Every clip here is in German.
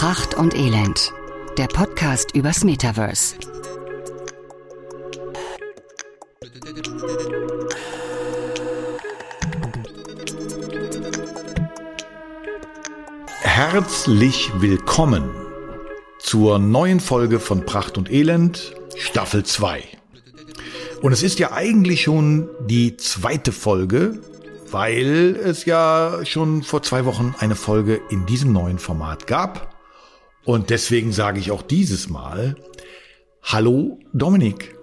Pracht und Elend, der Podcast übers Metaverse. Herzlich willkommen zur neuen Folge von Pracht und Elend, Staffel 2. Und es ist ja eigentlich schon die zweite Folge, weil es ja schon vor zwei Wochen eine Folge in diesem neuen Format gab. Und deswegen sage ich auch dieses Mal, hallo Dominik.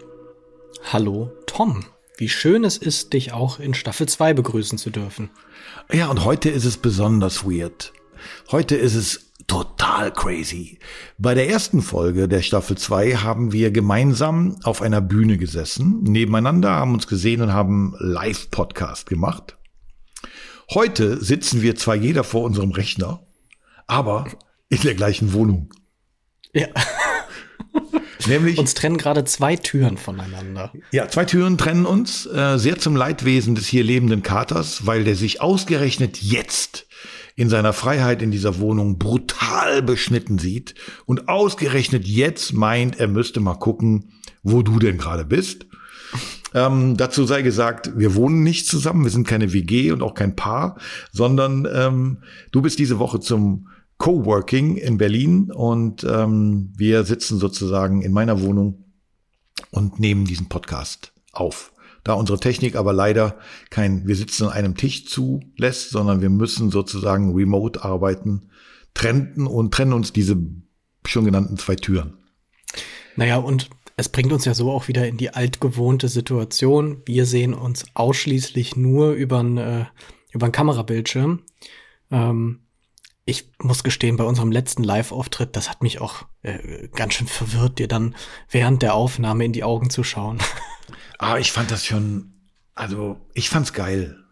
Hallo Tom. Wie schön es ist, dich auch in Staffel 2 begrüßen zu dürfen. Ja, und heute ist es besonders weird. Heute ist es total crazy. Bei der ersten Folge der Staffel 2 haben wir gemeinsam auf einer Bühne gesessen, nebeneinander, haben uns gesehen und haben Live-Podcast gemacht. Heute sitzen wir zwar jeder vor unserem Rechner, aber in der gleichen Wohnung. Ja. Nämlich uns trennen gerade zwei Türen voneinander. Ja, zwei Türen trennen uns, äh, sehr zum Leidwesen des hier lebenden Katers, weil der sich ausgerechnet jetzt in seiner Freiheit in dieser Wohnung brutal beschnitten sieht und ausgerechnet jetzt meint, er müsste mal gucken, wo du denn gerade bist. Ähm, dazu sei gesagt, wir wohnen nicht zusammen, wir sind keine WG und auch kein Paar, sondern ähm, du bist diese Woche zum Coworking in Berlin und ähm, wir sitzen sozusagen in meiner Wohnung und nehmen diesen Podcast auf. Da unsere Technik aber leider kein, wir sitzen an einem Tisch zulässt, sondern wir müssen sozusagen remote arbeiten, trennen und trennen uns diese schon genannten zwei Türen. Naja, und es bringt uns ja so auch wieder in die altgewohnte Situation. Wir sehen uns ausschließlich nur über einen äh, über Kamerabildschirm. Ähm, ich muss gestehen, bei unserem letzten Live-Auftritt, das hat mich auch äh, ganz schön verwirrt, dir dann während der Aufnahme in die Augen zu schauen. Ah, ich fand das schon, also ich fand's geil.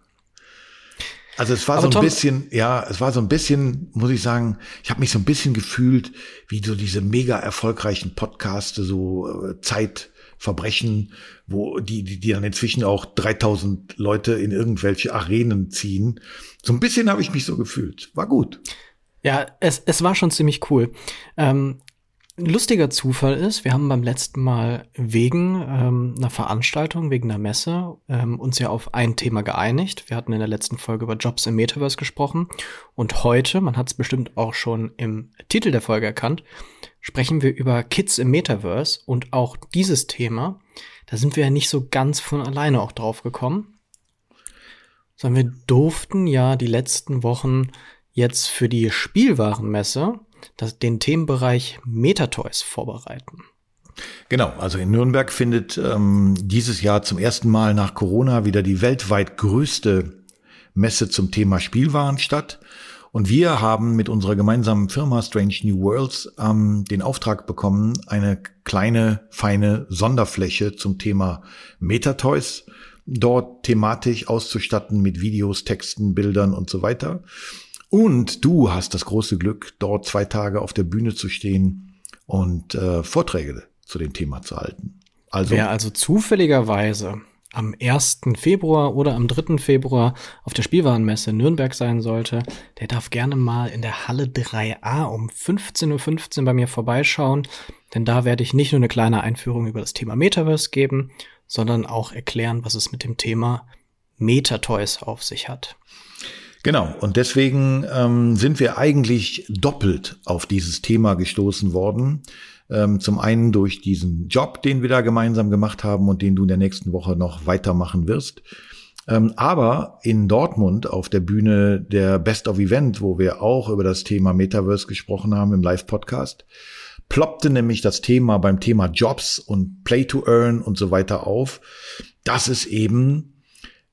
Also es war Aber so ein Tom, bisschen, ja, es war so ein bisschen, muss ich sagen, ich habe mich so ein bisschen gefühlt, wie so diese mega erfolgreichen Podcaste, so äh, Zeitverbrechen, wo die, die, die dann inzwischen auch 3000 Leute in irgendwelche Arenen ziehen. So ein bisschen habe ich mich so gefühlt. War gut. Ja, es, es war schon ziemlich cool. Ähm, lustiger Zufall ist, wir haben beim letzten Mal wegen ähm, einer Veranstaltung, wegen einer Messe, ähm, uns ja auf ein Thema geeinigt. Wir hatten in der letzten Folge über Jobs im Metaverse gesprochen. Und heute, man hat es bestimmt auch schon im Titel der Folge erkannt, sprechen wir über Kids im Metaverse. Und auch dieses Thema, da sind wir ja nicht so ganz von alleine auch drauf gekommen. Sondern wir durften ja die letzten Wochen jetzt für die Spielwarenmesse das, den Themenbereich Metatoys vorbereiten. Genau, also in Nürnberg findet ähm, dieses Jahr zum ersten Mal nach Corona wieder die weltweit größte Messe zum Thema Spielwaren statt. Und wir haben mit unserer gemeinsamen Firma Strange New Worlds ähm, den Auftrag bekommen, eine kleine, feine Sonderfläche zum Thema Metatoys dort thematisch auszustatten mit Videos, Texten, Bildern und so weiter. Und du hast das große Glück, dort zwei Tage auf der Bühne zu stehen und äh, Vorträge zu dem Thema zu halten. Also, Wer also zufälligerweise am 1. Februar oder am 3. Februar auf der Spielwarenmesse Nürnberg sein sollte, der darf gerne mal in der Halle 3a um 15.15 Uhr bei mir vorbeischauen, denn da werde ich nicht nur eine kleine Einführung über das Thema Metaverse geben, sondern auch erklären, was es mit dem Thema Metatoys auf sich hat. Genau, und deswegen ähm, sind wir eigentlich doppelt auf dieses Thema gestoßen worden. Ähm, zum einen durch diesen Job, den wir da gemeinsam gemacht haben und den du in der nächsten Woche noch weitermachen wirst. Ähm, aber in Dortmund auf der Bühne der Best of Event, wo wir auch über das Thema Metaverse gesprochen haben im Live-Podcast, ploppte nämlich das Thema beim Thema Jobs und Play to Earn und so weiter auf, dass es eben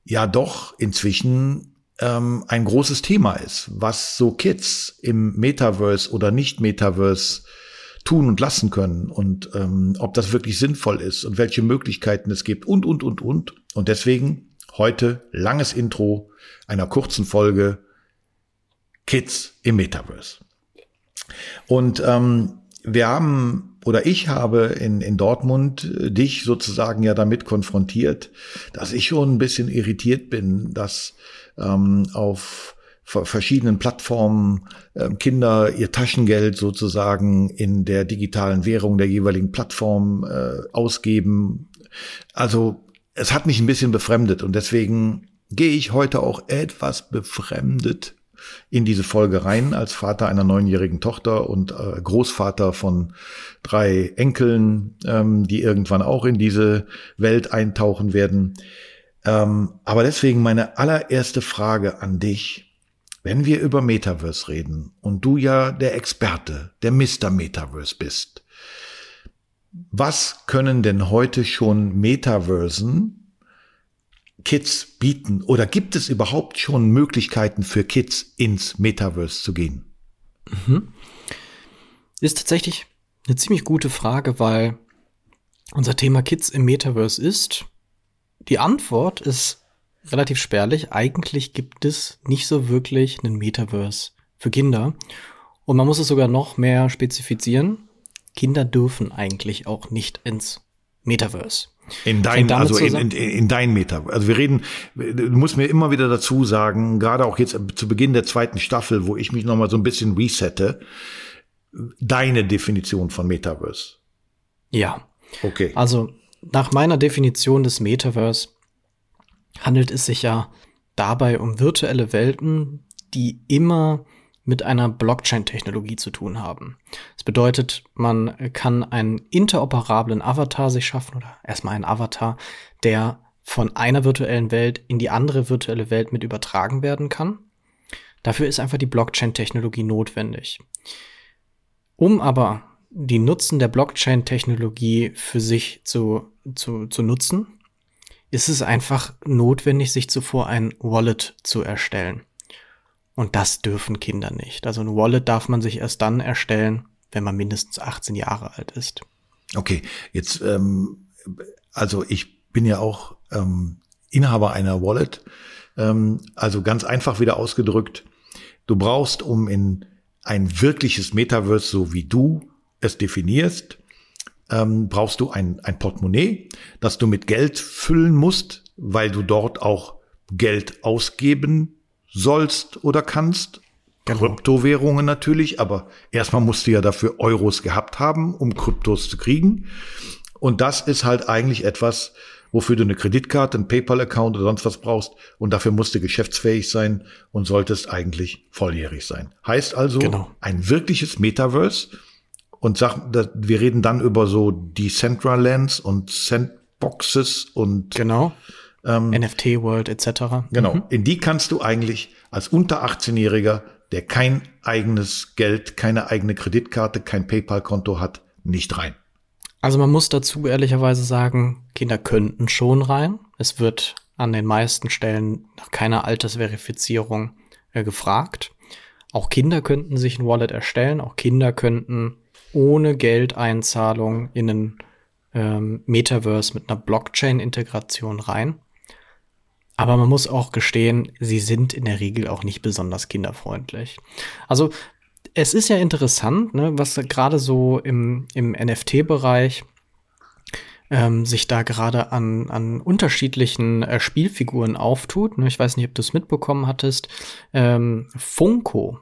ja doch inzwischen ähm, ein großes Thema ist, was so Kids im Metaverse oder nicht Metaverse tun und lassen können und ähm, ob das wirklich sinnvoll ist und welche Möglichkeiten es gibt und, und, und, und. Und deswegen heute langes Intro einer kurzen Folge Kids im Metaverse. Und ähm, wir haben oder ich habe in, in Dortmund äh, dich sozusagen ja damit konfrontiert, dass ich schon ein bisschen irritiert bin, dass ähm, auf verschiedenen Plattformen äh, Kinder ihr Taschengeld sozusagen in der digitalen Währung der jeweiligen Plattform äh, ausgeben. Also es hat mich ein bisschen befremdet und deswegen gehe ich heute auch etwas befremdet in diese Folge rein als Vater einer neunjährigen Tochter und äh, Großvater von drei Enkeln, ähm, die irgendwann auch in diese Welt eintauchen werden. Ähm, aber deswegen meine allererste Frage an dich. Wenn wir über Metaverse reden und du ja der Experte, der Mr. Metaverse bist, was können denn heute schon Metaversen Kids bieten? Oder gibt es überhaupt schon Möglichkeiten für Kids ins Metaverse zu gehen? Mhm. Ist tatsächlich eine ziemlich gute Frage, weil unser Thema Kids im Metaverse ist. Die Antwort ist relativ spärlich. Eigentlich gibt es nicht so wirklich einen Metaverse für Kinder. Und man muss es sogar noch mehr spezifizieren. Kinder dürfen eigentlich auch nicht ins Metaverse. In dein, also in, in, in dein Meta. Also wir reden, du musst mir immer wieder dazu sagen, gerade auch jetzt zu Beginn der zweiten Staffel, wo ich mich nochmal so ein bisschen resette, deine Definition von Metaverse. Ja. Okay. Also nach meiner Definition des Metaverse handelt es sich ja dabei um virtuelle Welten, die immer mit einer Blockchain-Technologie zu tun haben. Das bedeutet, man kann einen interoperablen Avatar sich schaffen oder erstmal einen Avatar, der von einer virtuellen Welt in die andere virtuelle Welt mit übertragen werden kann. Dafür ist einfach die Blockchain-Technologie notwendig. Um aber die Nutzen der Blockchain-Technologie für sich zu, zu, zu nutzen, ist es einfach notwendig, sich zuvor ein Wallet zu erstellen. Und das dürfen Kinder nicht. Also ein Wallet darf man sich erst dann erstellen, wenn man mindestens 18 Jahre alt ist. Okay, jetzt, ähm, also ich bin ja auch ähm, Inhaber einer Wallet. Ähm, also ganz einfach wieder ausgedrückt, du brauchst, um in ein wirkliches Metaverse, so wie du es definierst, ähm, brauchst du ein, ein Portemonnaie, das du mit Geld füllen musst, weil du dort auch Geld ausgeben sollst oder kannst. Genau. Kryptowährungen natürlich, aber erstmal musst du ja dafür Euros gehabt haben, um Kryptos zu kriegen. Und das ist halt eigentlich etwas, wofür du eine Kreditkarte, einen PayPal-Account oder sonst was brauchst. Und dafür musst du geschäftsfähig sein und solltest eigentlich volljährig sein. Heißt also, genau. ein wirkliches Metaverse. Und sag, wir reden dann über so Decentralands und Sandboxes und genau. Ähm, NFT World etc. Genau. Mhm. In die kannst du eigentlich als unter 18-Jähriger, der kein eigenes Geld, keine eigene Kreditkarte, kein PayPal-Konto hat, nicht rein. Also man muss dazu ehrlicherweise sagen, Kinder könnten schon rein. Es wird an den meisten Stellen nach keiner Altersverifizierung äh, gefragt. Auch Kinder könnten sich ein Wallet erstellen. Auch Kinder könnten ohne Geldeinzahlung in einen ähm, Metaverse mit einer Blockchain-Integration rein. Aber man muss auch gestehen, sie sind in der Regel auch nicht besonders kinderfreundlich. Also es ist ja interessant, ne, was gerade so im, im NFT-Bereich ähm, sich da gerade an, an unterschiedlichen äh, Spielfiguren auftut. Ne? Ich weiß nicht, ob du es mitbekommen hattest. Ähm, Funko,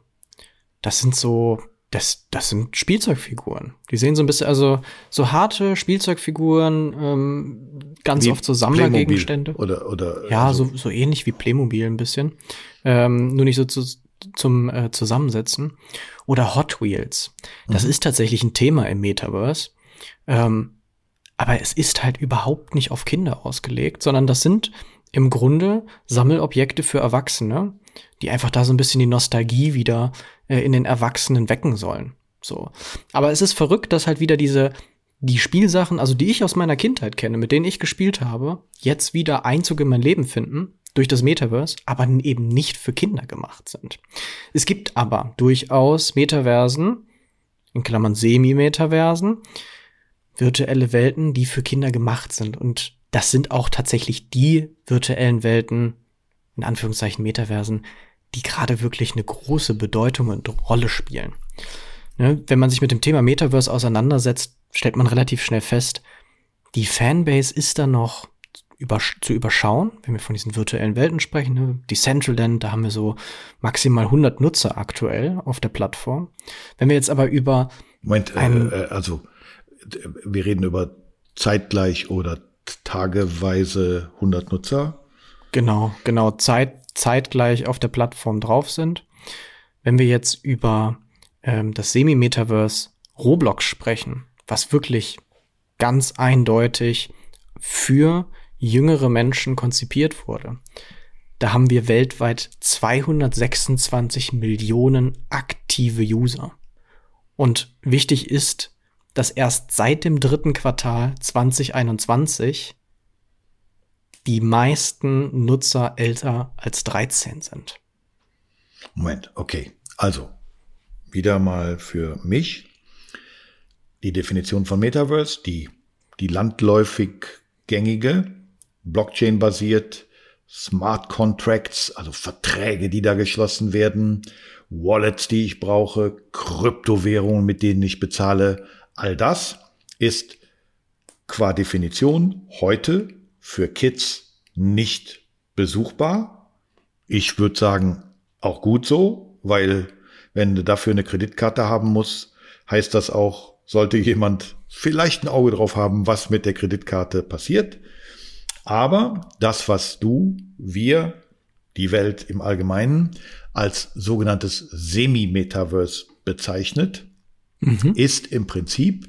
das sind so das, das sind Spielzeugfiguren. Die sehen so ein bisschen, also so harte Spielzeugfiguren, ähm, ganz wie oft so Sammlergegenstände. Oder, oder. Ja, also. so, so ähnlich wie Playmobil ein bisschen. Ähm, nur nicht so zu, zum äh, Zusammensetzen. Oder Hot Wheels. Das mhm. ist tatsächlich ein Thema im Metaverse. Ähm, aber es ist halt überhaupt nicht auf Kinder ausgelegt, sondern das sind im Grunde Sammelobjekte für Erwachsene, die einfach da so ein bisschen die Nostalgie wieder in den Erwachsenen wecken sollen. So. Aber es ist verrückt, dass halt wieder diese, die Spielsachen, also die ich aus meiner Kindheit kenne, mit denen ich gespielt habe, jetzt wieder Einzug in mein Leben finden durch das Metaverse, aber eben nicht für Kinder gemacht sind. Es gibt aber durchaus Metaversen, in Klammern Semi-Metaversen, virtuelle Welten, die für Kinder gemacht sind. Und das sind auch tatsächlich die virtuellen Welten, in Anführungszeichen Metaversen, die gerade wirklich eine große Bedeutung und Rolle spielen. Ne? Wenn man sich mit dem Thema Metaverse auseinandersetzt, stellt man relativ schnell fest, die Fanbase ist da noch zu überschauen, wenn wir von diesen virtuellen Welten sprechen. Ne? Decentraland, da haben wir so maximal 100 Nutzer aktuell auf der Plattform. Wenn wir jetzt aber über Moment, äh, äh, also wir reden über zeitgleich oder tageweise 100 Nutzer. Genau, genau, Zeit, zeitgleich auf der Plattform drauf sind. Wenn wir jetzt über ähm, das Semi-Metaverse Roblox sprechen, was wirklich ganz eindeutig für jüngere Menschen konzipiert wurde. Da haben wir weltweit 226 Millionen aktive User. Und wichtig ist, dass erst seit dem dritten Quartal 2021 die meisten Nutzer älter als 13 sind. Moment, okay. Also, wieder mal für mich die Definition von Metaverse, die, die landläufig gängige, Blockchain-basiert, Smart Contracts, also Verträge, die da geschlossen werden, Wallets, die ich brauche, Kryptowährungen, mit denen ich bezahle, all das ist qua Definition heute für Kids nicht besuchbar. Ich würde sagen, auch gut so, weil wenn du dafür eine Kreditkarte haben musst, heißt das auch, sollte jemand vielleicht ein Auge drauf haben, was mit der Kreditkarte passiert. Aber das, was du, wir, die Welt im Allgemeinen als sogenanntes Semi-Metaverse bezeichnet, mhm. ist im Prinzip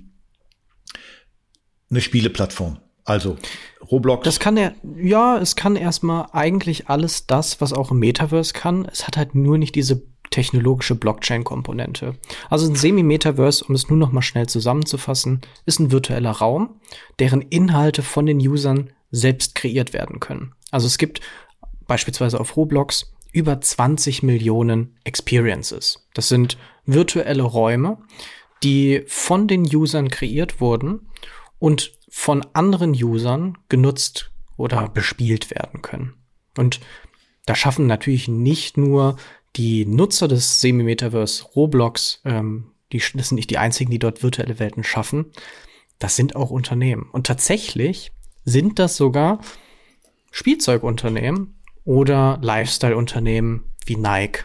eine Spieleplattform. Also Roblox. Das kann er, ja, es kann erstmal eigentlich alles das, was auch im Metaverse kann. Es hat halt nur nicht diese technologische Blockchain-Komponente. Also ein Semi-Metaverse, um es nur noch mal schnell zusammenzufassen, ist ein virtueller Raum, deren Inhalte von den Usern selbst kreiert werden können. Also es gibt beispielsweise auf Roblox über 20 Millionen Experiences. Das sind virtuelle Räume, die von den Usern kreiert wurden und von anderen Usern genutzt oder bespielt werden können. Und da schaffen natürlich nicht nur die Nutzer des Semi-Metaverse Roblox, ähm, die, das sind nicht die einzigen, die dort virtuelle Welten schaffen. Das sind auch Unternehmen. Und tatsächlich sind das sogar Spielzeugunternehmen oder Lifestyle-Unternehmen wie Nike.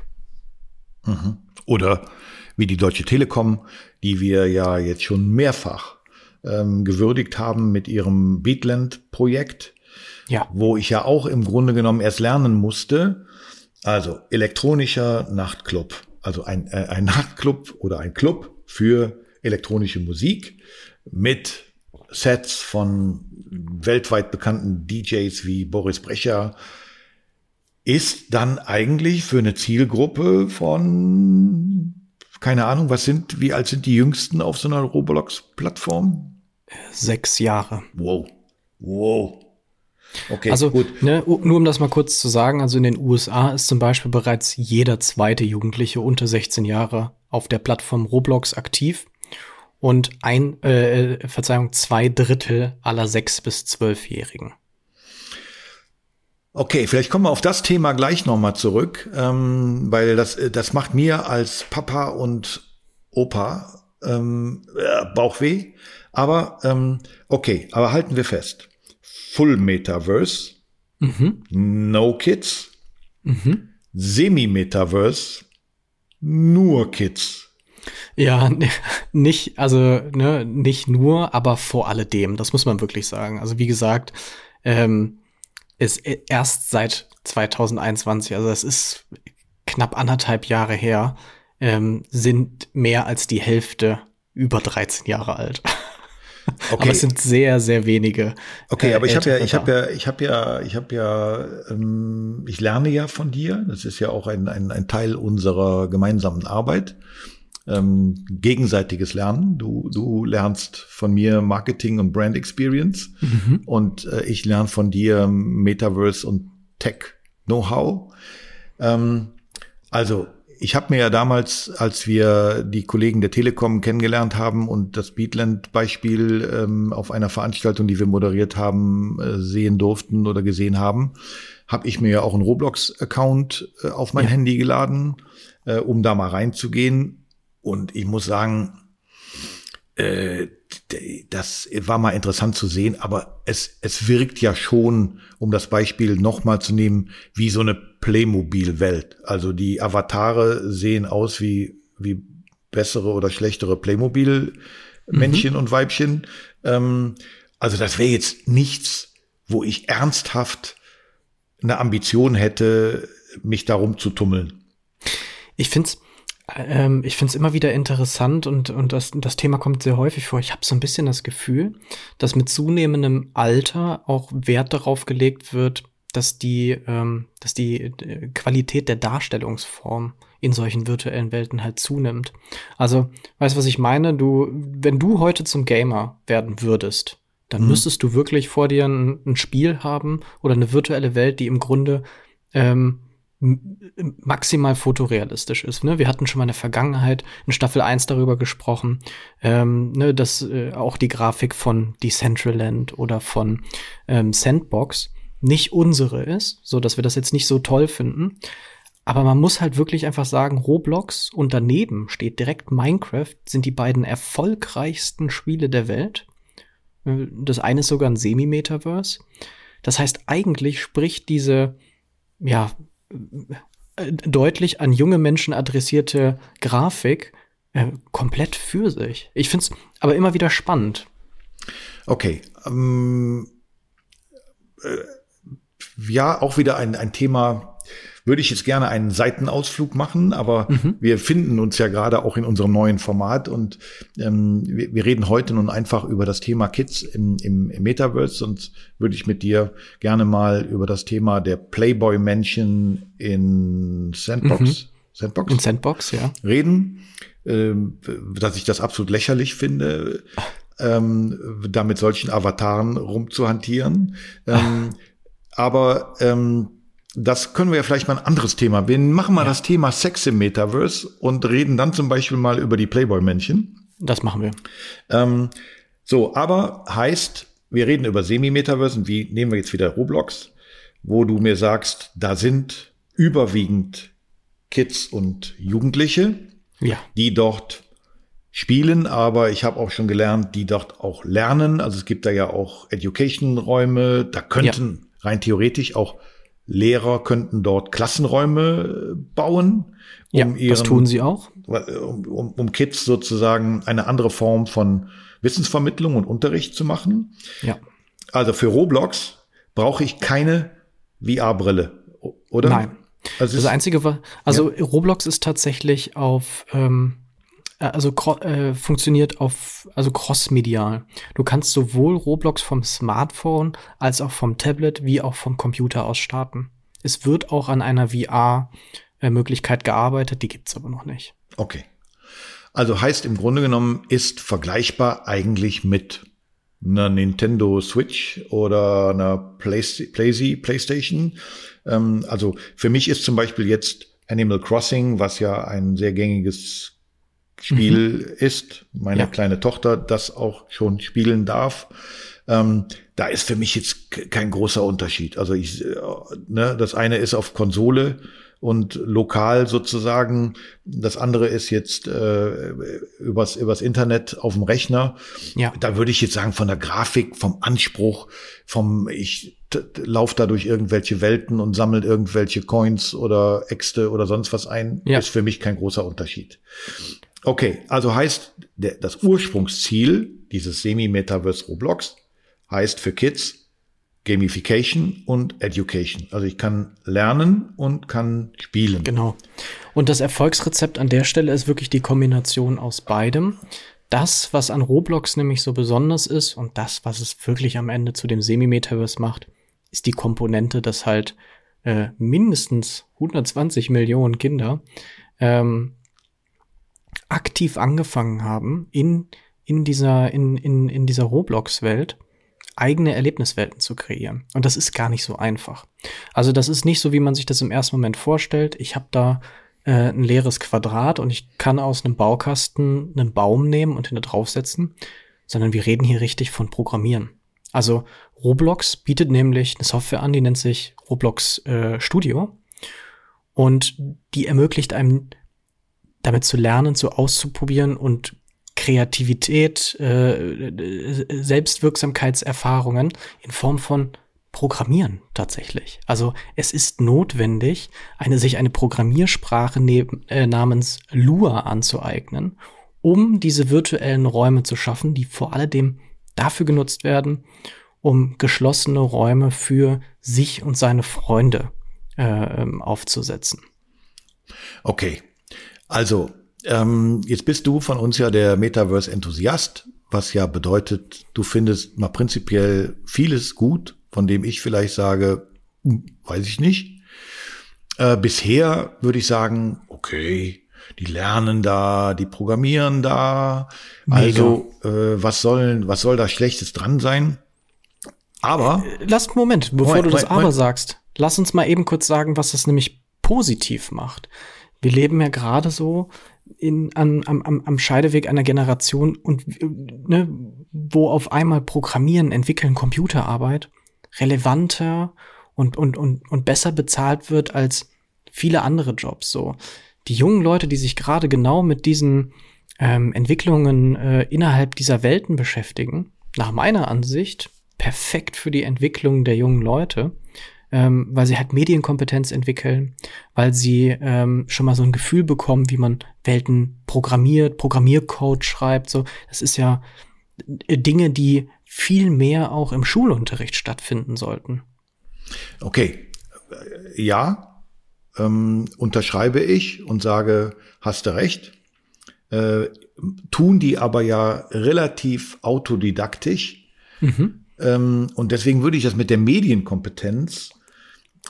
Mhm. Oder wie die Deutsche Telekom, die wir ja jetzt schon mehrfach ähm, gewürdigt haben mit ihrem Beatland-Projekt. Ja. Wo ich ja auch im Grunde genommen erst lernen musste, also elektronischer Nachtclub, also ein, äh, ein Nachtclub oder ein Club für elektronische Musik mit Sets von weltweit bekannten DJs wie Boris Brecher ist dann eigentlich für eine Zielgruppe von keine Ahnung, was sind, wie alt sind die Jüngsten auf so einer Roblox-Plattform? Sechs Jahre. Wow. Wow. Okay, also, gut. Ne, nur um das mal kurz zu sagen, also in den USA ist zum Beispiel bereits jeder zweite Jugendliche unter 16 Jahre auf der Plattform Roblox aktiv und ein, äh, Verzeihung, zwei Drittel aller sechs bis zwölfjährigen. Okay, vielleicht kommen wir auf das Thema gleich nochmal zurück, ähm, weil das, äh, das macht mir als Papa und Opa ähm, äh, Bauchweh. Aber ähm, okay, aber halten wir fest. Full Metaverse, mhm. No Kids, mhm. Semi-Metaverse, nur Kids. Ja, nicht, also ne, nicht nur, aber vor alledem, das muss man wirklich sagen. Also wie gesagt, ähm, ist erst seit 2021, also das ist knapp anderthalb Jahre her, ähm, sind mehr als die Hälfte über 13 Jahre alt. Okay. Aber es sind sehr, sehr wenige. Okay, äh, aber ich habe ja, ich habe ja, ich habe ja, ich habe ja, ähm, ich lerne ja von dir. Das ist ja auch ein, ein, ein Teil unserer gemeinsamen Arbeit. Ähm, gegenseitiges Lernen. Du, du lernst von mir Marketing und Brand Experience mhm. und äh, ich lerne von dir Metaverse und Tech Know-how. Ähm, also ich habe mir ja damals, als wir die Kollegen der Telekom kennengelernt haben und das Beatland-Beispiel ähm, auf einer Veranstaltung, die wir moderiert haben, äh, sehen durften oder gesehen haben, habe ich mir ja auch einen Roblox-Account äh, auf mein ja. Handy geladen, äh, um da mal reinzugehen. Und ich muss sagen, äh, das war mal interessant zu sehen, aber es, es wirkt ja schon, um das Beispiel nochmal zu nehmen, wie so eine Playmobil-Welt. Also die Avatare sehen aus wie, wie bessere oder schlechtere Playmobil-Männchen mhm. und Weibchen. Ähm, also das wäre jetzt nichts, wo ich ernsthaft eine Ambition hätte, mich darum zu tummeln. Ich finde es ähm, ich finde es immer wieder interessant und, und das, das Thema kommt sehr häufig vor. Ich habe so ein bisschen das Gefühl, dass mit zunehmendem Alter auch Wert darauf gelegt wird, dass die, ähm, dass die äh, Qualität der Darstellungsform in solchen virtuellen Welten halt zunimmt. Also, weißt du, was ich meine? Du, wenn du heute zum Gamer werden würdest, dann mhm. müsstest du wirklich vor dir ein, ein, Spiel haben oder eine virtuelle Welt, die im Grunde ähm, maximal fotorealistisch ist. Ne? Wir hatten schon mal in der Vergangenheit in Staffel 1 darüber gesprochen, ähm, ne, dass äh, auch die Grafik von Decentraland oder von ähm, Sandbox nicht unsere ist, so dass wir das jetzt nicht so toll finden. Aber man muss halt wirklich einfach sagen, Roblox und daneben steht direkt Minecraft sind die beiden erfolgreichsten Spiele der Welt. Äh, das eine ist sogar ein Semi-Metaverse. Das heißt, eigentlich spricht diese, ja, deutlich an junge Menschen adressierte Grafik äh, komplett für sich. Ich finde es aber immer wieder spannend. Okay. Ähm, äh, ja, auch wieder ein, ein Thema, würde ich jetzt gerne einen Seitenausflug machen, aber mhm. wir finden uns ja gerade auch in unserem neuen Format und ähm, wir, wir, reden heute nun einfach über das Thema Kids im, im, im Metaverse und würde ich mit dir gerne mal über das Thema der Playboy-Männchen in Sandbox, mhm. Sandbox? In Sandbox, ja. Reden, ähm, dass ich das absolut lächerlich finde. Ähm, da mit solchen Avataren rumzuhantieren. Ähm, aber ähm, das können wir ja vielleicht mal ein anderes Thema. Wir machen mal ja. das Thema Sex im Metaverse und reden dann zum Beispiel mal über die Playboy-Männchen. Das machen wir. Ähm, so, aber heißt, wir reden über Semi-Metaverse und wie nehmen wir jetzt wieder Roblox, wo du mir sagst, da sind überwiegend Kids und Jugendliche, ja. die dort spielen, aber ich habe auch schon gelernt, die dort auch lernen. Also es gibt da ja auch Education-Räume, da könnten ja. rein theoretisch auch Lehrer könnten dort Klassenräume äh, bauen. Um ja, ihren, das tun sie auch. Um, um, um Kids sozusagen eine andere Form von Wissensvermittlung und Unterricht zu machen. Ja. Also für Roblox brauche ich keine VR-Brille, oder? Nein. Also das Einzige, also ja. Roblox ist tatsächlich auf ähm, äh, also äh, funktioniert auf also crossmedial. Du kannst sowohl Roblox vom Smartphone als auch vom Tablet wie auch vom Computer aus starten. Es wird auch an einer VR äh, gearbeitet, die gibt's aber noch nicht. Okay. Also heißt im Grunde genommen ist vergleichbar eigentlich mit einer Nintendo Switch oder einer Play Play PlayStation. Ähm, also für mich ist zum Beispiel jetzt Animal Crossing, was ja ein sehr gängiges Spiel mhm. ist, meine ja. kleine Tochter das auch schon spielen darf. Ähm, da ist für mich jetzt kein großer Unterschied. Also ich, äh, ne, das eine ist auf Konsole und lokal sozusagen. Das andere ist jetzt äh, übers, übers Internet auf dem Rechner. Ja. Da würde ich jetzt sagen, von der Grafik, vom Anspruch, vom ich laufe da durch irgendwelche Welten und sammelt irgendwelche Coins oder Äxte oder sonst was ein, ja. ist für mich kein großer Unterschied. Okay, also heißt, der, das Ursprungsziel dieses Semi-Metaverse Roblox heißt für Kids Gamification und Education. Also ich kann lernen und kann spielen. Genau. Und das Erfolgsrezept an der Stelle ist wirklich die Kombination aus beidem. Das, was an Roblox nämlich so besonders ist und das, was es wirklich am Ende zu dem Semi-Metaverse macht, ist die Komponente, dass halt äh, mindestens 120 Millionen Kinder ähm, aktiv angefangen haben, in, in dieser, in, in, in dieser Roblox-Welt eigene Erlebniswelten zu kreieren. Und das ist gar nicht so einfach. Also das ist nicht so, wie man sich das im ersten Moment vorstellt. Ich habe da äh, ein leeres Quadrat und ich kann aus einem Baukasten einen Baum nehmen und hinter draufsetzen, sondern wir reden hier richtig von Programmieren. Also Roblox bietet nämlich eine Software an, die nennt sich Roblox äh, Studio. Und die ermöglicht einem damit zu lernen, so auszuprobieren und Kreativität, äh, Selbstwirksamkeitserfahrungen in Form von Programmieren tatsächlich. Also es ist notwendig, eine, sich eine Programmiersprache neben, äh, namens Lua anzueignen, um diese virtuellen Räume zu schaffen, die vor allem dafür genutzt werden, um geschlossene Räume für sich und seine Freunde äh, ähm, aufzusetzen. Okay, also ähm, jetzt bist du von uns ja der Metaverse-Enthusiast, was ja bedeutet, du findest mal prinzipiell vieles gut, von dem ich vielleicht sage, hm, weiß ich nicht. Äh, bisher würde ich sagen, okay, die lernen da, die programmieren da. Mega. Also äh, was soll was soll da Schlechtes dran sein? Aber äh, lass Moment, bevor Moment, du das Moment, aber sagst, lass uns mal eben kurz sagen, was das nämlich positiv macht. Wir leben ja gerade so in, an, am, am Scheideweg einer Generation und ne, wo auf einmal Programmieren, Entwickeln, Computerarbeit relevanter und, und, und, und besser bezahlt wird als viele andere Jobs. So die jungen Leute, die sich gerade genau mit diesen ähm, Entwicklungen äh, innerhalb dieser Welten beschäftigen, nach meiner Ansicht perfekt für die Entwicklung der jungen Leute ähm, weil sie halt Medienkompetenz entwickeln, weil sie ähm, schon mal so ein Gefühl bekommen, wie man Welten programmiert, Programmiercode schreibt. So, das ist ja äh, Dinge, die viel mehr auch im Schulunterricht stattfinden sollten. Okay, ja, ähm, unterschreibe ich und sage, hast du recht. Äh, tun die aber ja relativ autodidaktisch. Mhm. Ähm, und deswegen würde ich das mit der Medienkompetenz äh,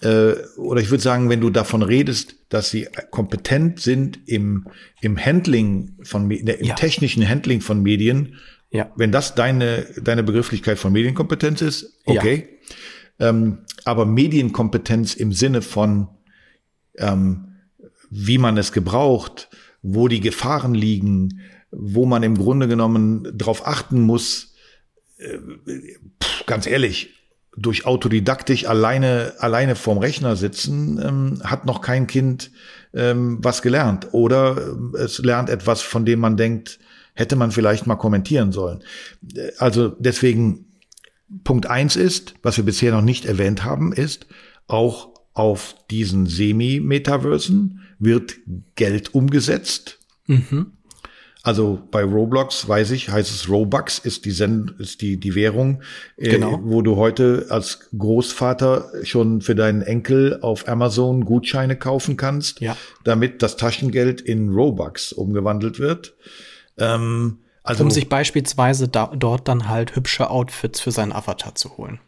oder ich würde sagen, wenn du davon redest, dass sie kompetent sind im, im Handling von, im ja. technischen Handling von Medien, ja. wenn das deine, deine Begrifflichkeit von Medienkompetenz ist, okay. Ja. Ähm, aber Medienkompetenz im Sinne von, ähm, wie man es gebraucht, wo die Gefahren liegen, wo man im Grunde genommen darauf achten muss, äh, pff, ganz ehrlich, durch Autodidaktik alleine, alleine vorm Rechner sitzen, ähm, hat noch kein Kind ähm, was gelernt. Oder äh, es lernt etwas, von dem man denkt, hätte man vielleicht mal kommentieren sollen. Äh, also deswegen Punkt eins ist, was wir bisher noch nicht erwähnt haben, ist, auch auf diesen Semi-Metaversen wird Geld umgesetzt. Mhm. Also bei Roblox weiß ich, heißt es Robux ist die Send ist die die Währung, äh, genau. wo du heute als Großvater schon für deinen Enkel auf Amazon Gutscheine kaufen kannst, ja. damit das Taschengeld in Robux umgewandelt wird. Ähm, also um sich beispielsweise da, dort dann halt hübsche Outfits für seinen Avatar zu holen.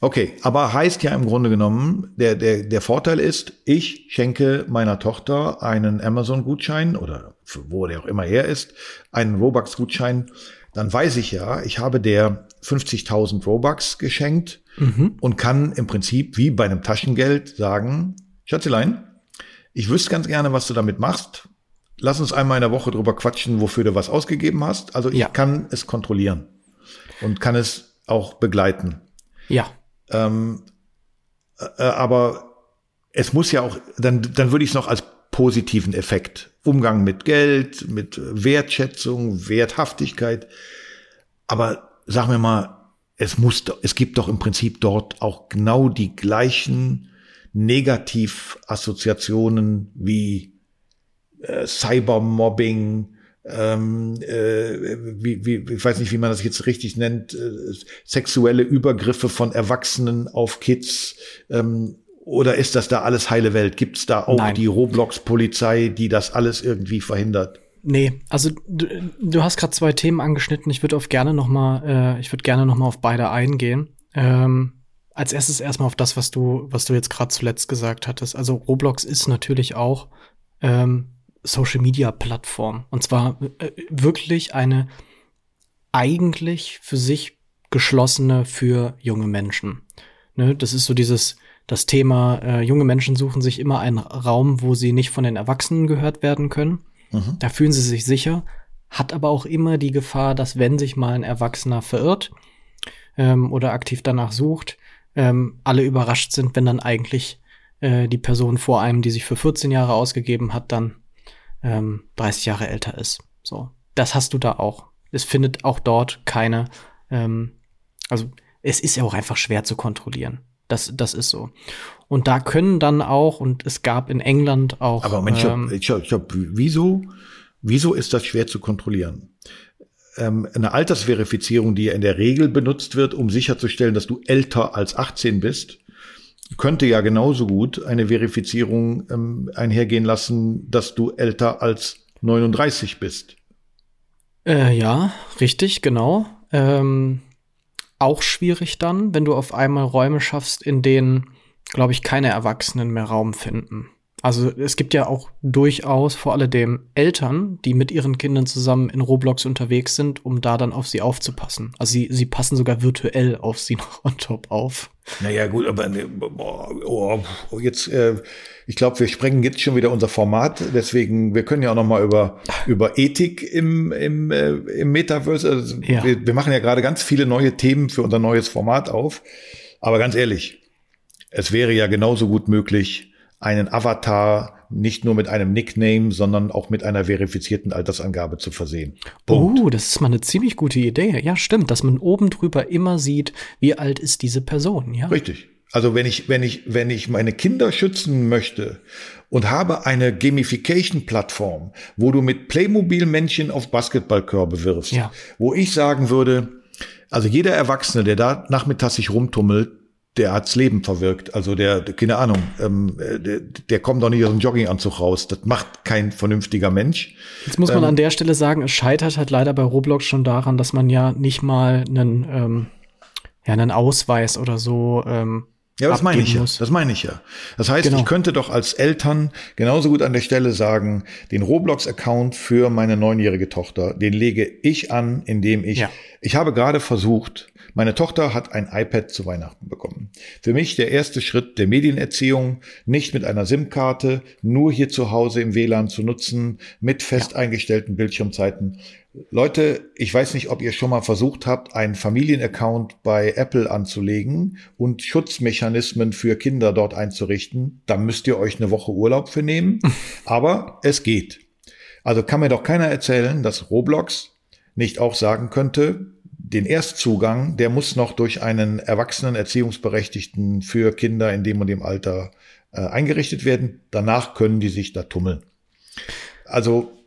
Okay, aber heißt ja im Grunde genommen, der, der, der Vorteil ist, ich schenke meiner Tochter einen Amazon-Gutschein oder wo der auch immer her ist, einen Robux-Gutschein, dann weiß ich ja, ich habe der 50.000 Robux geschenkt mhm. und kann im Prinzip wie bei einem Taschengeld sagen, Schatzelein, ich wüsste ganz gerne, was du damit machst. Lass uns einmal in der Woche drüber quatschen, wofür du was ausgegeben hast. Also ich ja. kann es kontrollieren und kann es auch begleiten. Ja. Ähm, äh, aber es muss ja auch, dann, dann würde ich es noch als positiven Effekt. Umgang mit Geld, mit Wertschätzung, Werthaftigkeit. Aber sag mir mal, es muss, es gibt doch im Prinzip dort auch genau die gleichen Negativassoziationen wie äh, Cybermobbing, ähm, äh, wie, wie, ich weiß nicht, wie man das jetzt richtig nennt, äh, sexuelle Übergriffe von Erwachsenen auf Kids. Ähm, oder ist das da alles heile Welt? Gibt es da auch Nein. die Roblox-Polizei, die das alles irgendwie verhindert? Nee, also du, du hast gerade zwei Themen angeschnitten. Ich würde auf gerne noch mal, äh, ich würde gerne noch mal auf beide eingehen. Ähm, als erstes erstmal auf das, was du, was du jetzt gerade zuletzt gesagt hattest. Also Roblox ist natürlich auch ähm, Social Media Plattform. Und zwar äh, wirklich eine eigentlich für sich geschlossene für junge Menschen. Ne, das ist so dieses, das Thema, äh, junge Menschen suchen sich immer einen Raum, wo sie nicht von den Erwachsenen gehört werden können. Mhm. Da fühlen sie sich sicher, hat aber auch immer die Gefahr, dass wenn sich mal ein Erwachsener verirrt ähm, oder aktiv danach sucht, ähm, alle überrascht sind, wenn dann eigentlich äh, die Person vor einem, die sich für 14 Jahre ausgegeben hat, dann ähm, 30 Jahre älter ist. So. das hast du da auch. Es findet auch dort keine, ähm, also es ist ja auch einfach schwer zu kontrollieren. Das, das ist so. Und da können dann auch, und es gab in England auch. Aber Mensch, ähm, ich hab, ich hab, wieso, wieso ist das schwer zu kontrollieren? Ähm, eine Altersverifizierung, die ja in der Regel benutzt wird, um sicherzustellen, dass du älter als 18 bist, könnte ja genauso gut eine Verifizierung ähm, einhergehen lassen, dass du älter als 39 bist. Äh, ja, richtig, genau. Ähm, auch schwierig dann, wenn du auf einmal Räume schaffst, in denen, glaube ich, keine Erwachsenen mehr Raum finden. Also es gibt ja auch durchaus vor allem Eltern, die mit ihren Kindern zusammen in Roblox unterwegs sind, um da dann auf sie aufzupassen. Also sie, sie passen sogar virtuell auf sie noch on top auf. Naja, gut, aber ne, oh, oh, jetzt, äh, ich glaube, wir sprengen jetzt schon wieder unser Format. Deswegen, wir können ja auch noch mal über, über Ethik im, im, äh, im Metaverse. Also ja. wir, wir machen ja gerade ganz viele neue Themen für unser neues Format auf. Aber ganz ehrlich, es wäre ja genauso gut möglich, einen Avatar nicht nur mit einem Nickname, sondern auch mit einer verifizierten Altersangabe zu versehen. Punkt. Oh, das ist mal eine ziemlich gute Idee. Ja, stimmt, dass man oben drüber immer sieht, wie alt ist diese Person, ja. Richtig. Also wenn ich, wenn ich, wenn ich meine Kinder schützen möchte und habe eine Gamification-Plattform, wo du mit Playmobil-Männchen auf Basketballkörbe wirfst, ja. wo ich sagen würde, also jeder Erwachsene, der da nachmittags sich rumtummelt, der hat's Leben verwirkt. Also der, keine Ahnung, ähm, der, der kommt doch nicht aus dem Jogginganzug raus. Das macht kein vernünftiger Mensch. Jetzt muss man ähm, an der Stelle sagen, es scheitert halt leider bei Roblox schon daran, dass man ja nicht mal einen, ähm, ja, einen Ausweis oder so ähm, ja, das meine ich ja. Das meine ich ja. Das heißt, genau. ich könnte doch als Eltern genauso gut an der Stelle sagen, den Roblox-Account für meine neunjährige Tochter, den lege ich an, indem ich, ja. ich habe gerade versucht, meine Tochter hat ein iPad zu Weihnachten bekommen. Für mich der erste Schritt der Medienerziehung, nicht mit einer SIM-Karte, nur hier zu Hause im WLAN zu nutzen, mit fest eingestellten Bildschirmzeiten. Leute, ich weiß nicht, ob ihr schon mal versucht habt, einen Familienaccount bei Apple anzulegen und Schutzmechanismen für Kinder dort einzurichten. Da müsst ihr euch eine Woche Urlaub für nehmen. Aber es geht. Also kann mir doch keiner erzählen, dass Roblox nicht auch sagen könnte, den Erstzugang, der muss noch durch einen erwachsenen Erziehungsberechtigten für Kinder in dem und dem Alter äh, eingerichtet werden. Danach können die sich da tummeln. Also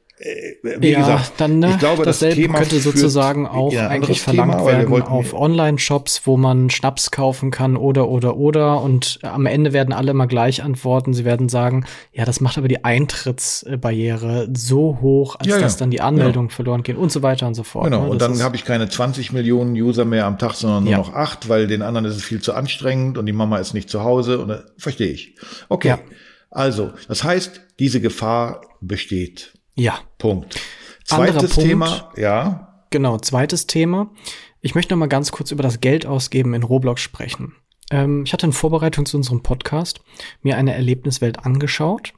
wie ja, gesagt, dann, ne, ich glaube, dasselbe das Thema könnte sozusagen auch eigentlich verlangt Thema, werden auf Online-Shops, wo man Schnaps kaufen kann oder oder oder und am Ende werden alle mal gleich antworten. Sie werden sagen, ja, das macht aber die Eintrittsbarriere so hoch, als ja, dass ja. dann die Anmeldung genau. verloren geht und so weiter und so fort. Genau, ne? und dann habe ich keine 20 Millionen User mehr am Tag, sondern nur noch acht, weil den anderen ist es viel zu anstrengend und die Mama ist nicht zu Hause und verstehe ich. Okay. Also, das heißt, diese Gefahr besteht. Ja. Punkt. Zweites Punkt, Thema, ja. Genau, zweites Thema. Ich möchte noch mal ganz kurz über das Geld ausgeben in Roblox sprechen. Ähm, ich hatte in Vorbereitung zu unserem Podcast mir eine Erlebniswelt angeschaut.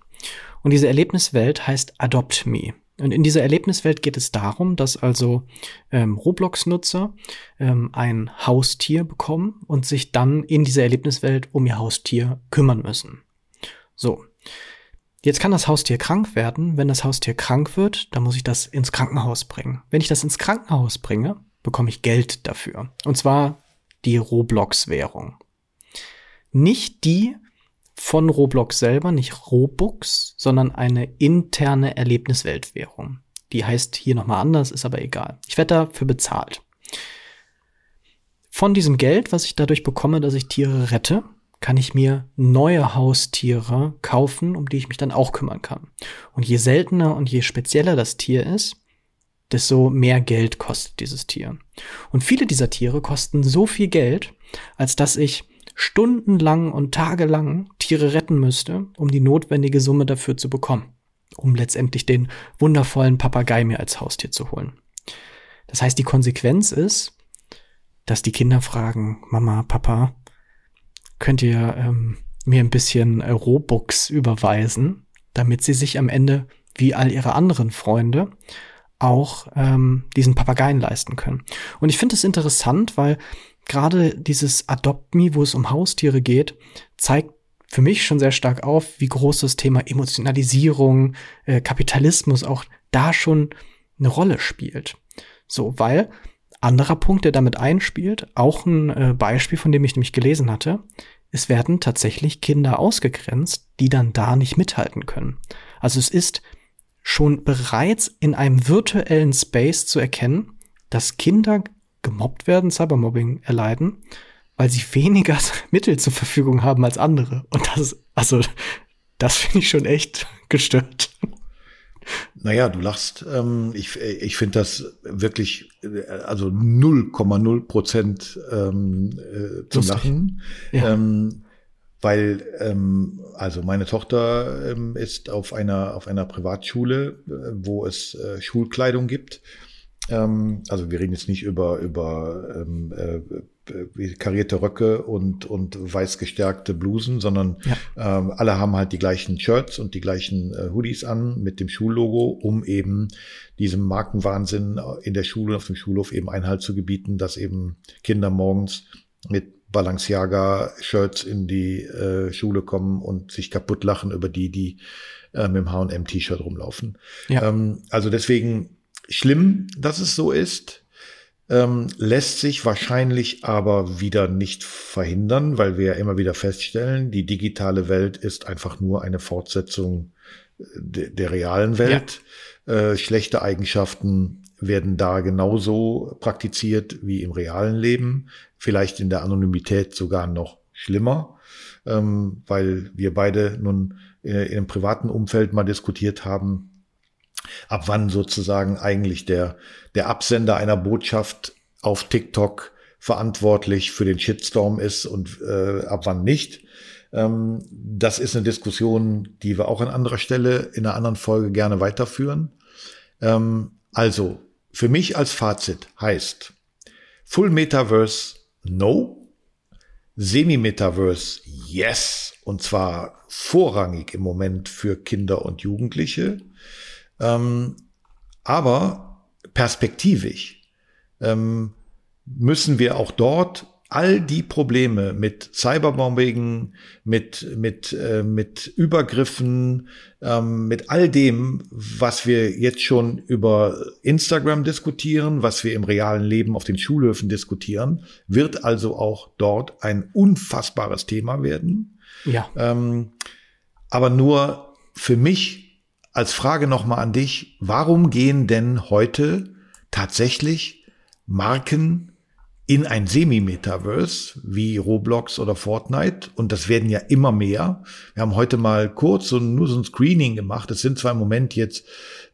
Und diese Erlebniswelt heißt Adopt Me. Und in dieser Erlebniswelt geht es darum, dass also ähm, Roblox-Nutzer ähm, ein Haustier bekommen und sich dann in dieser Erlebniswelt um ihr Haustier kümmern müssen. So, Jetzt kann das Haustier krank werden. Wenn das Haustier krank wird, dann muss ich das ins Krankenhaus bringen. Wenn ich das ins Krankenhaus bringe, bekomme ich Geld dafür. Und zwar die Roblox-Währung. Nicht die von Roblox selber, nicht Robux, sondern eine interne Erlebnisweltwährung. Die heißt hier nochmal anders, ist aber egal. Ich werde dafür bezahlt. Von diesem Geld, was ich dadurch bekomme, dass ich Tiere rette, kann ich mir neue Haustiere kaufen, um die ich mich dann auch kümmern kann. Und je seltener und je spezieller das Tier ist, desto mehr Geld kostet dieses Tier. Und viele dieser Tiere kosten so viel Geld, als dass ich stundenlang und tagelang Tiere retten müsste, um die notwendige Summe dafür zu bekommen, um letztendlich den wundervollen Papagei mir als Haustier zu holen. Das heißt, die Konsequenz ist, dass die Kinder fragen, Mama, Papa, könnt ihr ähm, mir ein bisschen äh, Robux überweisen, damit sie sich am Ende, wie all ihre anderen Freunde, auch ähm, diesen Papageien leisten können. Und ich finde es interessant, weil gerade dieses Adopt Me, wo es um Haustiere geht, zeigt für mich schon sehr stark auf, wie groß das Thema Emotionalisierung, äh, Kapitalismus auch da schon eine Rolle spielt. So, weil anderer Punkt, der damit einspielt, auch ein äh, Beispiel, von dem ich nämlich gelesen hatte, es werden tatsächlich Kinder ausgegrenzt, die dann da nicht mithalten können. Also es ist schon bereits in einem virtuellen Space zu erkennen, dass Kinder gemobbt werden, Cybermobbing erleiden, weil sie weniger Mittel zur Verfügung haben als andere. Und das, also, das finde ich schon echt gestört. Naja, du lachst. Ähm, ich ich finde das wirklich, äh, also 0,0 Prozent ähm, äh, zum Lustig. Lachen. Ja. Ähm, weil, ähm, also meine Tochter ähm, ist auf einer, auf einer Privatschule, äh, wo es äh, Schulkleidung gibt. Ähm, also wir reden jetzt nicht über, über ähm, äh, karierte Röcke und, und weiß gestärkte Blusen, sondern ja. ähm, alle haben halt die gleichen Shirts und die gleichen äh, Hoodies an mit dem Schullogo, um eben diesem Markenwahnsinn in der Schule, auf dem Schulhof eben Einhalt zu gebieten, dass eben Kinder morgens mit Balenciaga-Shirts in die äh, Schule kommen und sich kaputt lachen über die, die äh, mit dem H&M-T-Shirt rumlaufen. Ja. Ähm, also deswegen schlimm, dass es so ist ähm, lässt sich wahrscheinlich aber wieder nicht verhindern, weil wir ja immer wieder feststellen, die digitale Welt ist einfach nur eine Fortsetzung äh, de der realen Welt. Ja. Äh, schlechte Eigenschaften werden da genauso praktiziert wie im realen Leben, vielleicht in der Anonymität sogar noch schlimmer, ähm, weil wir beide nun in einem privaten Umfeld mal diskutiert haben, ab wann sozusagen eigentlich der, der Absender einer Botschaft auf TikTok verantwortlich für den Shitstorm ist und äh, ab wann nicht. Ähm, das ist eine Diskussion, die wir auch an anderer Stelle in einer anderen Folge gerne weiterführen. Ähm, also, für mich als Fazit heißt Full Metaverse no, Semi-Metaverse yes, und zwar vorrangig im Moment für Kinder und Jugendliche. Ähm, aber perspektivisch ähm, müssen wir auch dort all die Probleme mit Cyberbombing, mit, mit, äh, mit Übergriffen, ähm, mit all dem, was wir jetzt schon über Instagram diskutieren, was wir im realen Leben auf den Schulhöfen diskutieren, wird also auch dort ein unfassbares Thema werden. Ja. Ähm, aber nur für mich als Frage nochmal an dich, warum gehen denn heute tatsächlich Marken in ein Semi-Metaverse wie Roblox oder Fortnite und das werden ja immer mehr. Wir haben heute mal kurz so, nur so ein Screening gemacht. Es sind zwar im Moment jetzt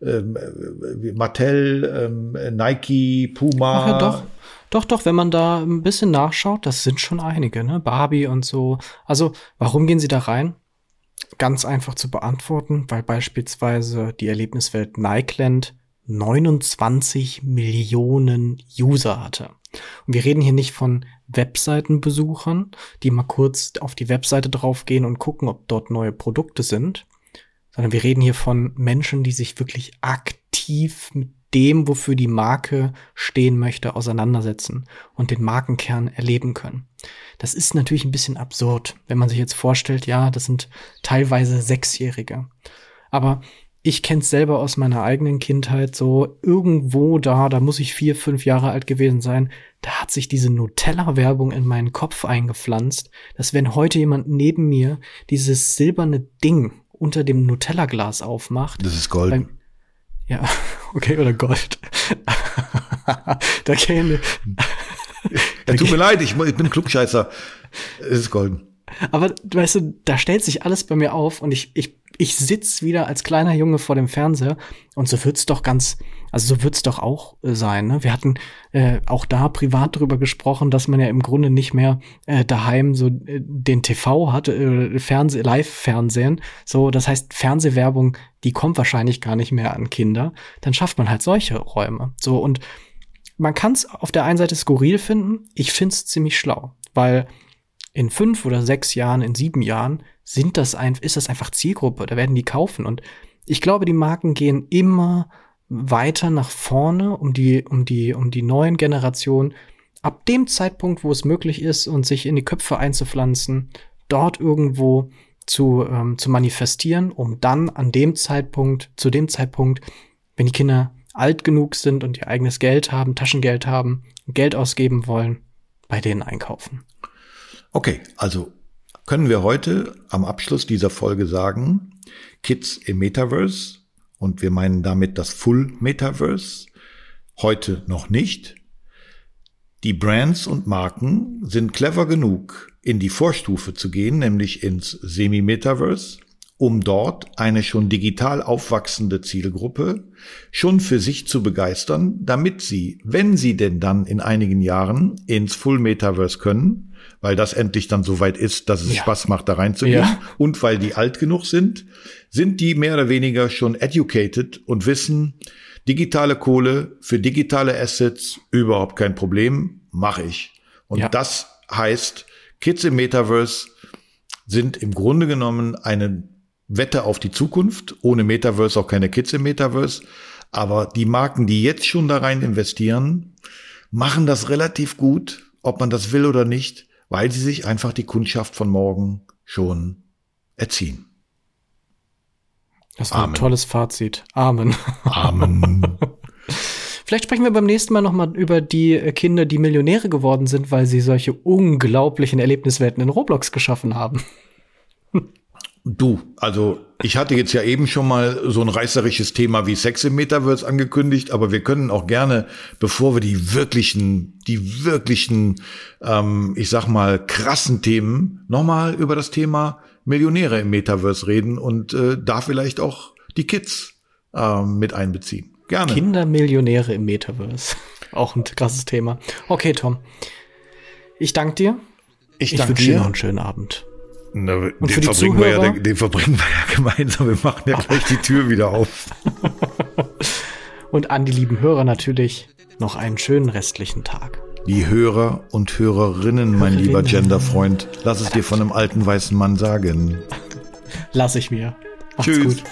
ähm, äh, Mattel, ähm, Nike, Puma. Ach ja, doch. Doch, doch, wenn man da ein bisschen nachschaut, das sind schon einige, ne? Barbie und so. Also, warum gehen sie da rein? Ganz einfach zu beantworten, weil beispielsweise die Erlebniswelt Nikeland 29 Millionen User hatte. Und wir reden hier nicht von Webseitenbesuchern, die mal kurz auf die Webseite draufgehen und gucken, ob dort neue Produkte sind, sondern wir reden hier von Menschen, die sich wirklich aktiv mit dem, wofür die Marke stehen möchte, auseinandersetzen und den Markenkern erleben können. Das ist natürlich ein bisschen absurd, wenn man sich jetzt vorstellt, ja, das sind teilweise Sechsjährige. Aber ich kenne es selber aus meiner eigenen Kindheit so irgendwo da, da muss ich vier, fünf Jahre alt gewesen sein, da hat sich diese Nutella-Werbung in meinen Kopf eingepflanzt, dass wenn heute jemand neben mir dieses silberne Ding unter dem Nutella-Glas aufmacht. Das ist Gold. Beim, ja, okay, oder Gold. da käme. ja, tut mir leid, ich, ich bin Klugscheißer. Es ist golden. Aber weißt du, da stellt sich alles bei mir auf und ich, ich, ich sitz wieder als kleiner Junge vor dem Fernseher und so wird's doch ganz, also so wird's doch auch äh, sein. Ne? Wir hatten äh, auch da privat drüber gesprochen, dass man ja im Grunde nicht mehr äh, daheim so äh, den TV hat, äh, Fernseh, Live-Fernsehen. So, das heißt Fernsehwerbung, die kommt wahrscheinlich gar nicht mehr an Kinder. Dann schafft man halt solche Räume. So und man kann es auf der einen Seite skurril finden. Ich find's ziemlich schlau, weil in fünf oder sechs Jahren, in sieben Jahren sind das ein, ist das einfach Zielgruppe. Da werden die kaufen. Und ich glaube, die Marken gehen immer weiter nach vorne, um die, um die, um die neuen Generationen ab dem Zeitpunkt, wo es möglich ist und sich in die Köpfe einzupflanzen, dort irgendwo zu, ähm, zu manifestieren, um dann an dem Zeitpunkt, zu dem Zeitpunkt, wenn die Kinder alt genug sind und ihr eigenes Geld haben, Taschengeld haben, Geld ausgeben wollen, bei denen einkaufen. Okay, also können wir heute am Abschluss dieser Folge sagen, Kids im Metaverse, und wir meinen damit das Full Metaverse, heute noch nicht. Die Brands und Marken sind clever genug, in die Vorstufe zu gehen, nämlich ins Semi-Metaverse, um dort eine schon digital aufwachsende Zielgruppe schon für sich zu begeistern, damit sie, wenn sie denn dann in einigen Jahren ins Full Metaverse können, weil das endlich dann so weit ist, dass es ja. Spaß macht, da reinzugehen, ja. und weil die alt genug sind, sind die mehr oder weniger schon educated und wissen, digitale Kohle für digitale Assets überhaupt kein Problem, mache ich. Und ja. das heißt, Kids im Metaverse sind im Grunde genommen eine Wette auf die Zukunft. Ohne Metaverse auch keine Kids im Metaverse. Aber die Marken, die jetzt schon da rein investieren, machen das relativ gut, ob man das will oder nicht, weil sie sich einfach die Kundschaft von morgen schon erziehen. Das war Amen. ein tolles Fazit. Amen. Amen. Vielleicht sprechen wir beim nächsten Mal nochmal über die Kinder, die Millionäre geworden sind, weil sie solche unglaublichen Erlebniswelten in Roblox geschaffen haben. Du, also ich hatte jetzt ja eben schon mal so ein reißerisches Thema wie Sex im Metaverse angekündigt, aber wir können auch gerne, bevor wir die wirklichen, die wirklichen, ähm, ich sag mal, krassen Themen, nochmal über das Thema Millionäre im Metaverse reden und äh, da vielleicht auch die Kids äh, mit einbeziehen. Gerne. Kindermillionäre im Metaverse. Auch ein krasses Thema. Okay, Tom. Ich danke dir. Ich, ich danke dir. dir noch einen schönen Abend. Na, und den, verbringen wir ja, den, den verbringen wir ja gemeinsam. Wir machen ja gleich die Tür wieder auf. und an die lieben Hörer natürlich noch einen schönen restlichen Tag. Die Hörer und Hörerinnen, mein Hörerinnen. lieber Genderfreund, lass es dir von einem alten weißen Mann sagen. Lass ich mir. Macht's Tschüss. gut.